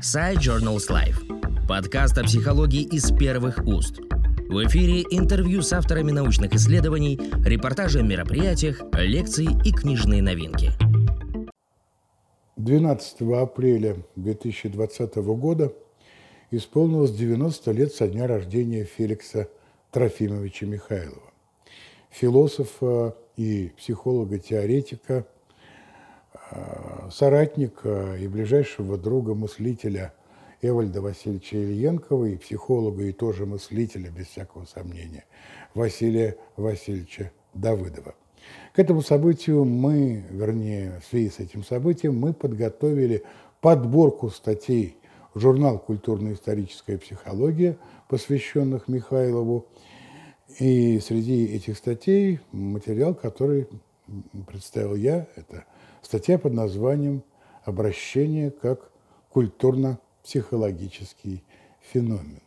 Side Journals Life. Подкаст о психологии из первых уст. В эфире интервью с авторами научных исследований, репортажи о мероприятиях, лекции и книжные новинки. 12 апреля 2020 года исполнилось 90 лет со дня рождения Феликса Трофимовича Михайлова, философа и психолога-теоретика – соратника и ближайшего друга мыслителя Эвальда Васильевича Ильенкова и психолога и тоже мыслителя, без всякого сомнения, Василия Васильевича Давыдова. К этому событию мы, вернее, в связи с этим событием, мы подготовили подборку статей в журнал «Культурно-историческая психология», посвященных Михайлову. И среди этих статей материал, который представил я, это – Статья под названием «Обращение как культурно-психологический феномен».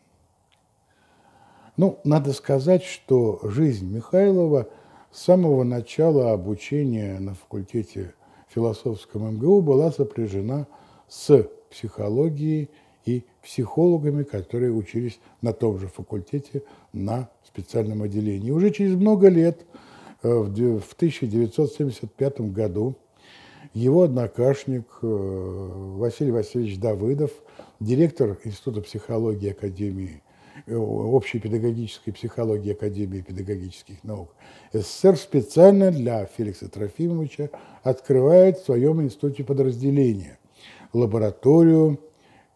Ну, надо сказать, что жизнь Михайлова с самого начала обучения на факультете философском МГУ была сопряжена с психологией и психологами, которые учились на том же факультете на специальном отделении. Уже через много лет, э, в 1975 году, его однокашник э, Василий Васильевич Давыдов, директор Института психологии Академии, э, общей педагогической психологии Академии педагогических наук. СССР специально для Феликса Трофимовича открывает в своем институте подразделение лабораторию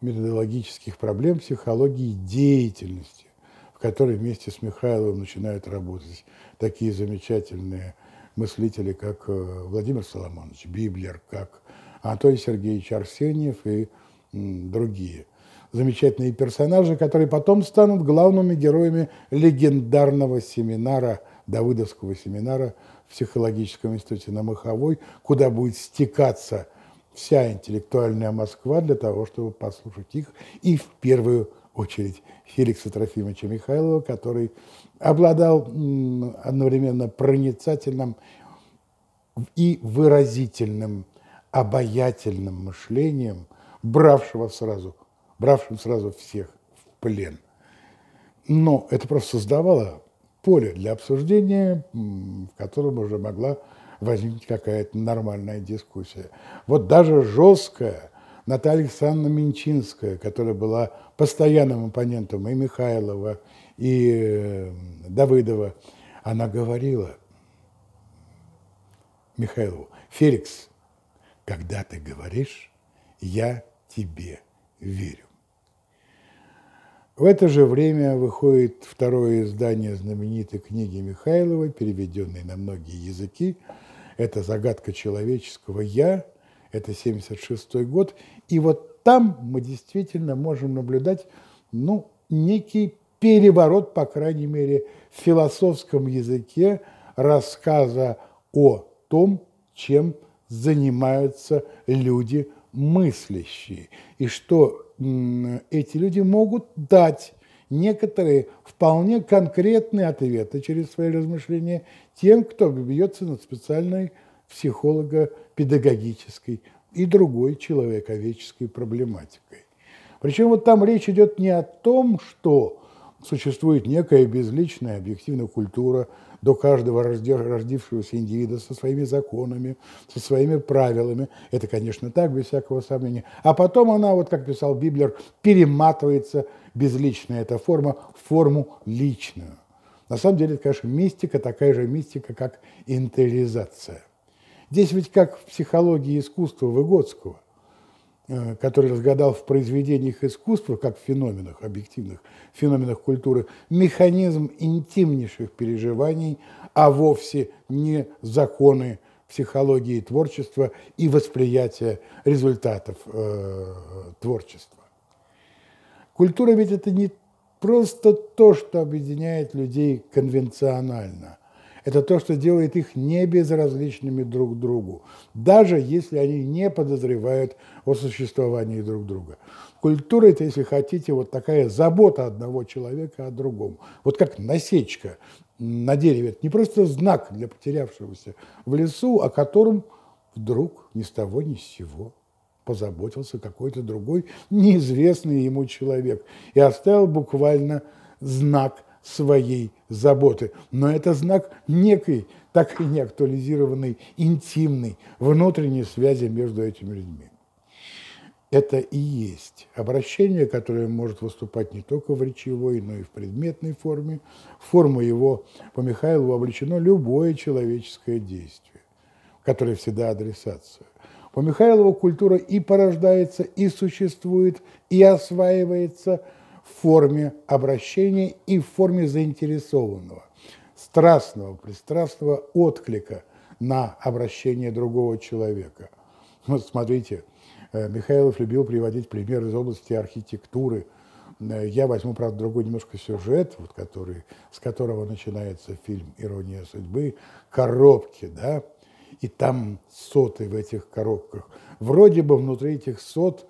методологических проблем психологии деятельности, в которой вместе с Михайловым начинают работать такие замечательные мыслители, как э, Владимир Соломонович Библер, как Анатолий Сергеевич Арсеньев и другие замечательные персонажи, которые потом станут главными героями легендарного семинара, Давыдовского семинара в психологическом институте на Маховой, куда будет стекаться вся интеллектуальная Москва для того, чтобы послушать их и в первую очередь Феликса Трофимовича Михайлова, который обладал одновременно проницательным и выразительным, обаятельным мышлением, бравшего сразу, бравшим сразу всех в плен. Но это просто создавало поле для обсуждения, в котором уже могла возникнуть какая-то нормальная дискуссия. Вот даже жесткая Наталья Александровна Минчинская, которая была постоянным оппонентом и Михайлова, и э, Давыдова, она говорила Михайлову, Феликс, когда ты говоришь, я тебе верю. В это же время выходит второе издание знаменитой книги Михайлова, переведенной на многие языки. Это «Загадка человеческого я», это 76 год. И вот там мы действительно можем наблюдать ну, некий переворот, по крайней мере, в философском языке рассказа о том, чем занимаются люди мыслящие, и что эти люди могут дать некоторые вполне конкретные ответы через свои размышления тем, кто бьется над специальной психолого-педагогической и другой человековеческой проблематикой. Причем вот там речь идет не о том, что существует некая безличная объективная культура до каждого родившегося индивида со своими законами, со своими правилами. Это, конечно, так, без всякого сомнения. А потом она, вот как писал Библер, перематывается, безличная эта форма, в форму личную. На самом деле, это, конечно, мистика, такая же мистика, как интериализация. Здесь ведь как в психологии искусства Выгодского, э, который разгадал в произведениях искусства, как в феноменах, объективных феноменах культуры, механизм интимнейших переживаний, а вовсе не законы психологии творчества и восприятия результатов э, творчества. Культура ведь это не просто то, что объединяет людей конвенционально – это то, что делает их не безразличными друг другу, даже если они не подозревают о существовании друг друга. Культура – это, если хотите, вот такая забота одного человека о другом. Вот как насечка на дереве. Это не просто знак для потерявшегося в лесу, о котором вдруг ни с того ни с сего позаботился какой-то другой неизвестный ему человек и оставил буквально знак своей заботы. Но это знак некой, так и не актуализированной, интимной, внутренней связи между этими людьми. Это и есть обращение, которое может выступать не только в речевой, но и в предметной форме. В форму его по Михайлову облечено любое человеческое действие, которое всегда адресация. По Михайлову культура и порождается, и существует, и осваивается в форме обращения и в форме заинтересованного, страстного, пристрастного отклика на обращение другого человека. Вот смотрите, э, Михайлов любил приводить пример из области архитектуры. Э, я возьму, правда, другой немножко сюжет, вот который, с которого начинается фильм «Ирония судьбы», коробки, да, и там соты в этих коробках. Вроде бы внутри этих сот,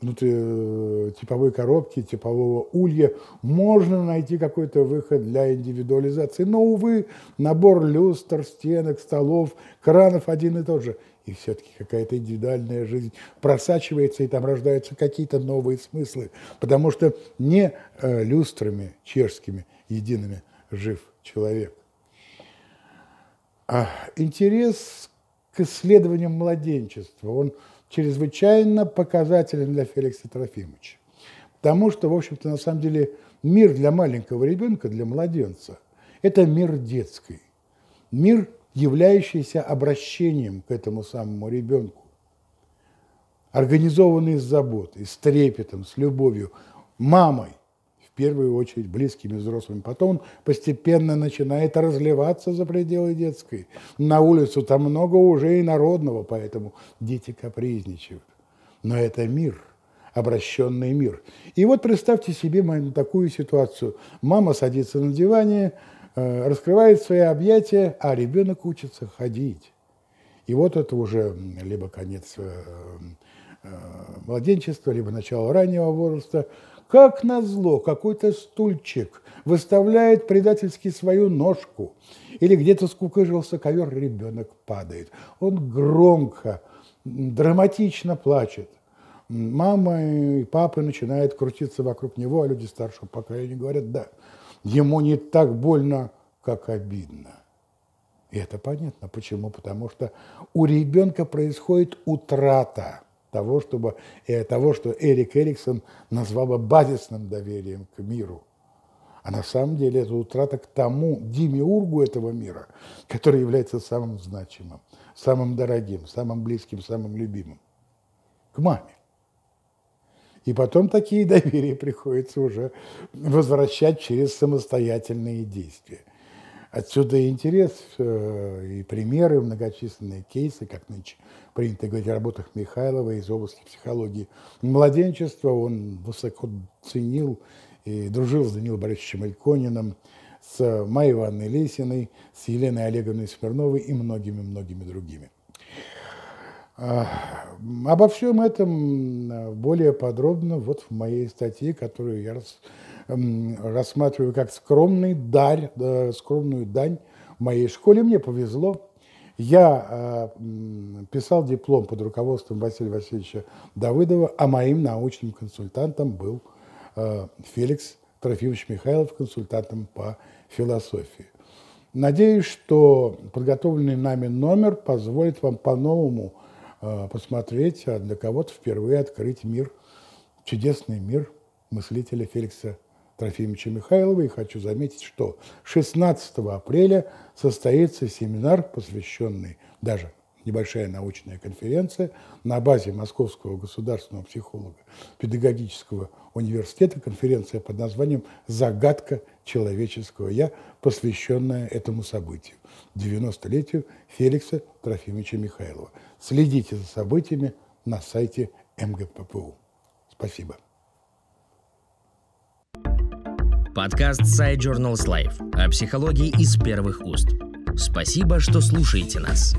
внутри э, типовой коробки, типового улья можно найти какой-то выход для индивидуализации. Но, увы, набор люстр, стенок, столов, кранов один и тот же. И все-таки какая-то индивидуальная жизнь просачивается, и там рождаются какие-то новые смыслы. Потому что не э, люстрами чешскими едиными жив человек. А интерес к исследованиям младенчества, он чрезвычайно показателен для Феликса Трофимовича. Потому что, в общем-то, на самом деле мир для маленького ребенка, для младенца, это мир детский. Мир, являющийся обращением к этому самому ребенку. Организованный с заботой, с трепетом, с любовью, мамой, первую очередь близкими взрослыми. Потом постепенно начинает разливаться за пределы детской. На улицу там много уже и народного, поэтому дети капризничают. Но это мир, обращенный мир. И вот представьте себе такую ситуацию. Мама садится на диване, э, раскрывает свои объятия, а ребенок учится ходить. И вот это уже либо конец э, э, младенчества, либо начало раннего возраста – как назло, какой-то стульчик выставляет предательски свою ножку. Или где-то скукожился ковер, ребенок падает. Он громко, драматично плачет. Мама и папа начинают крутиться вокруг него, а люди старшего поколения говорят, да, ему не так больно, как обидно. И это понятно. Почему? Потому что у ребенка происходит утрата – того, чтобы, э, того, что Эрик Эриксон назвал бы базисным доверием к миру. А на самом деле это утрата к тому демиургу этого мира, который является самым значимым, самым дорогим, самым близким, самым любимым. К маме. И потом такие доверия приходится уже возвращать через самостоятельные действия. Отсюда и интерес, э, и примеры, многочисленные кейсы, как нынче принято говорить о работах Михайлова из области психологии младенчества. Он высоко ценил и дружил с Данилом Борисовичем Илькониным, с Майей Ивановной Лесиной, с Еленой Олеговной Смирновой и многими-многими другими. А, обо всем этом более подробно вот в моей статье, которую я рассматриваю как скромный дарь, скромную дань моей школе. Мне повезло. Я э, писал диплом под руководством Василия Васильевича Давыдова, а моим научным консультантом был э, Феликс Трофимович Михайлов, консультантом по философии. Надеюсь, что подготовленный нами номер позволит вам по-новому э, посмотреть, а для кого-то впервые открыть мир, чудесный мир мыслителя Феликса Трофимовича Михайлова. И хочу заметить, что 16 апреля состоится семинар, посвященный даже небольшая научная конференция на базе Московского государственного психолога педагогического университета, конференция под названием «Загадка человеческого я», посвященная этому событию, 90-летию Феликса Трофимовича Михайлова. Следите за событиями на сайте МГППУ. Спасибо. Подкаст Side Journals Life о психологии из первых уст. Спасибо, что слушаете нас.